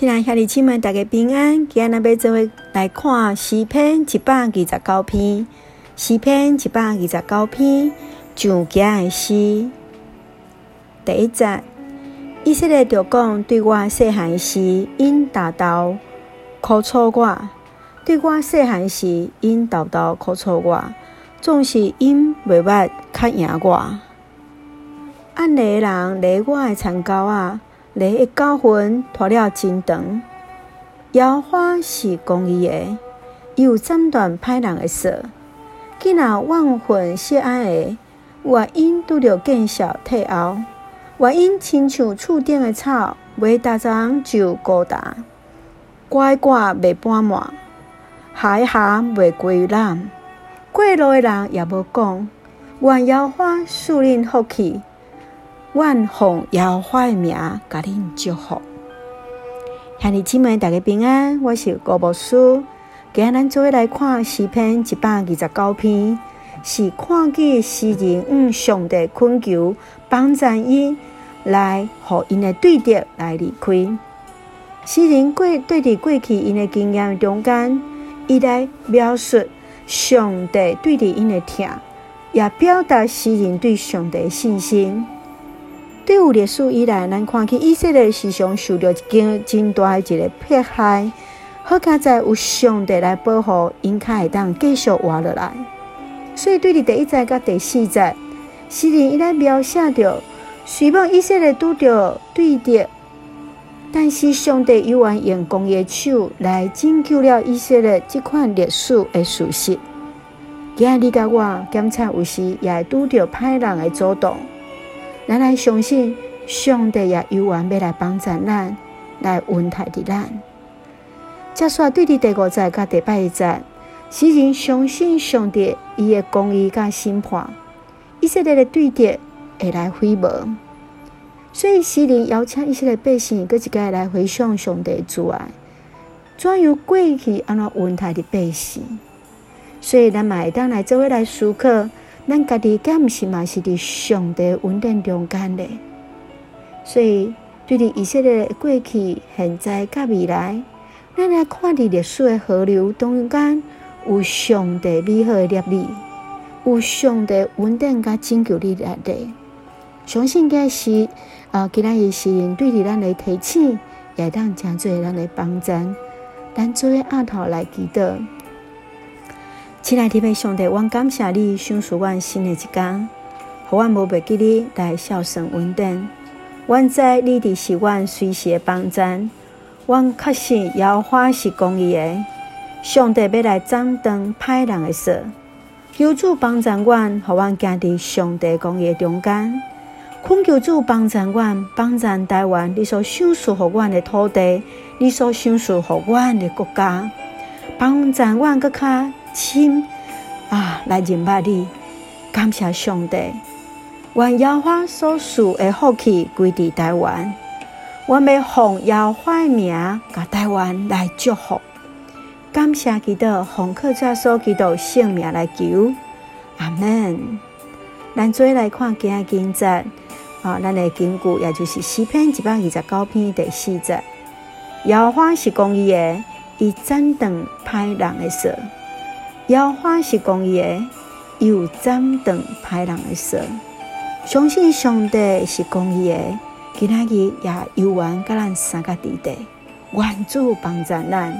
亲爱兄弟姊妹，大家平安。今日要做来看诗篇一百二十九篇。诗篇一百二十九篇，上行的诗。第一节，以色列着讲：对我细汉时，因大刀苦楚我；对我细汉时，因刀刀苦楚我，总是因未捌较赢我。按犁人犁我的田沟仔。犁的教训拖了真长，耶和华是公益的，伊有斩断歹人的舌。既然万分锡爱的，我因拄着见笑退后，我因亲像厝顶的草，未逐丛就高大，乖乖未半满，海下未归揽。过路的人也无讲，愿耶和华赐恁福气。愿奉耶和华的名，甲恁祝福。兄弟姊妹，大家平安。我是郭牧师。今日咱做伙来看诗篇一百二十九篇，是看见诗人向上帝恳求帮助伊，来互因的对敌来离开。诗人过对伫过去因的经验中间，伊来描述上帝对伫因的疼，也表达诗人对上帝的信心。对有历史以来，咱看起以色列时常受到一件真大的一个迫害，好佳在有上帝来保护，因才会当继续活落来。所以，对伫第一节甲第四节，诗人伊来描写着，虽望以色列拄着对敌，但是上帝依然用公义的手来拯救了以色列这款历史的事实。今日甲我检查有时也会拄着歹人的阻挡。咱来相信上帝也有缘要来帮助咱，来恩待的咱。接下来对伫第五节甲第八节，使人相信上帝伊的公义甲审判，以色列的对敌会来毁灭。所以诗人邀请以色列百姓，搁一个来回想上帝之爱，怎样过去安怎恩待的百姓。所以咱嘛会当来做伙来思考。咱家己敢毋是嘛是伫上帝稳定中间嘞，所以对伫以色列过去、现在、甲未来，咱来看伫历史的河流中间，有上帝美好的律例，有上帝稳定甲拯救力来的。相信这是啊，今仔日是对伫咱的提醒，也当真做咱的帮助，咱做阿头来记得。亲爱的上帝，我感谢你，赏赐我新的一天，互我无忘记你来孝顺恩典。我知你伫是阮随时的帮助，我确信耶和华是公义的，上帝要来斩断歹人的舌，求主帮助阮，互阮行伫上帝公义中间。恳求主帮助阮，帮助台湾，你所赏赐互阮的土地，你所赏赐互阮的国家，帮助阮搁较。亲啊，来认识你，感谢上帝，愿耶和华所属的福气归伫台湾。我要奉耶和华的名，甲台湾来祝福。感谢基督，奉靠主耶稣基督圣名来求，阿门。咱做来看今日经节啊，咱的经句也就是诗篇一百二十九篇第四节。耶和华是公义的，伊斩断歹人的说。妖花是公义的，又斩断歹人的舌。相信上帝是公义的，今仔日也有缘甲咱三个弟弟，愿主帮助咱。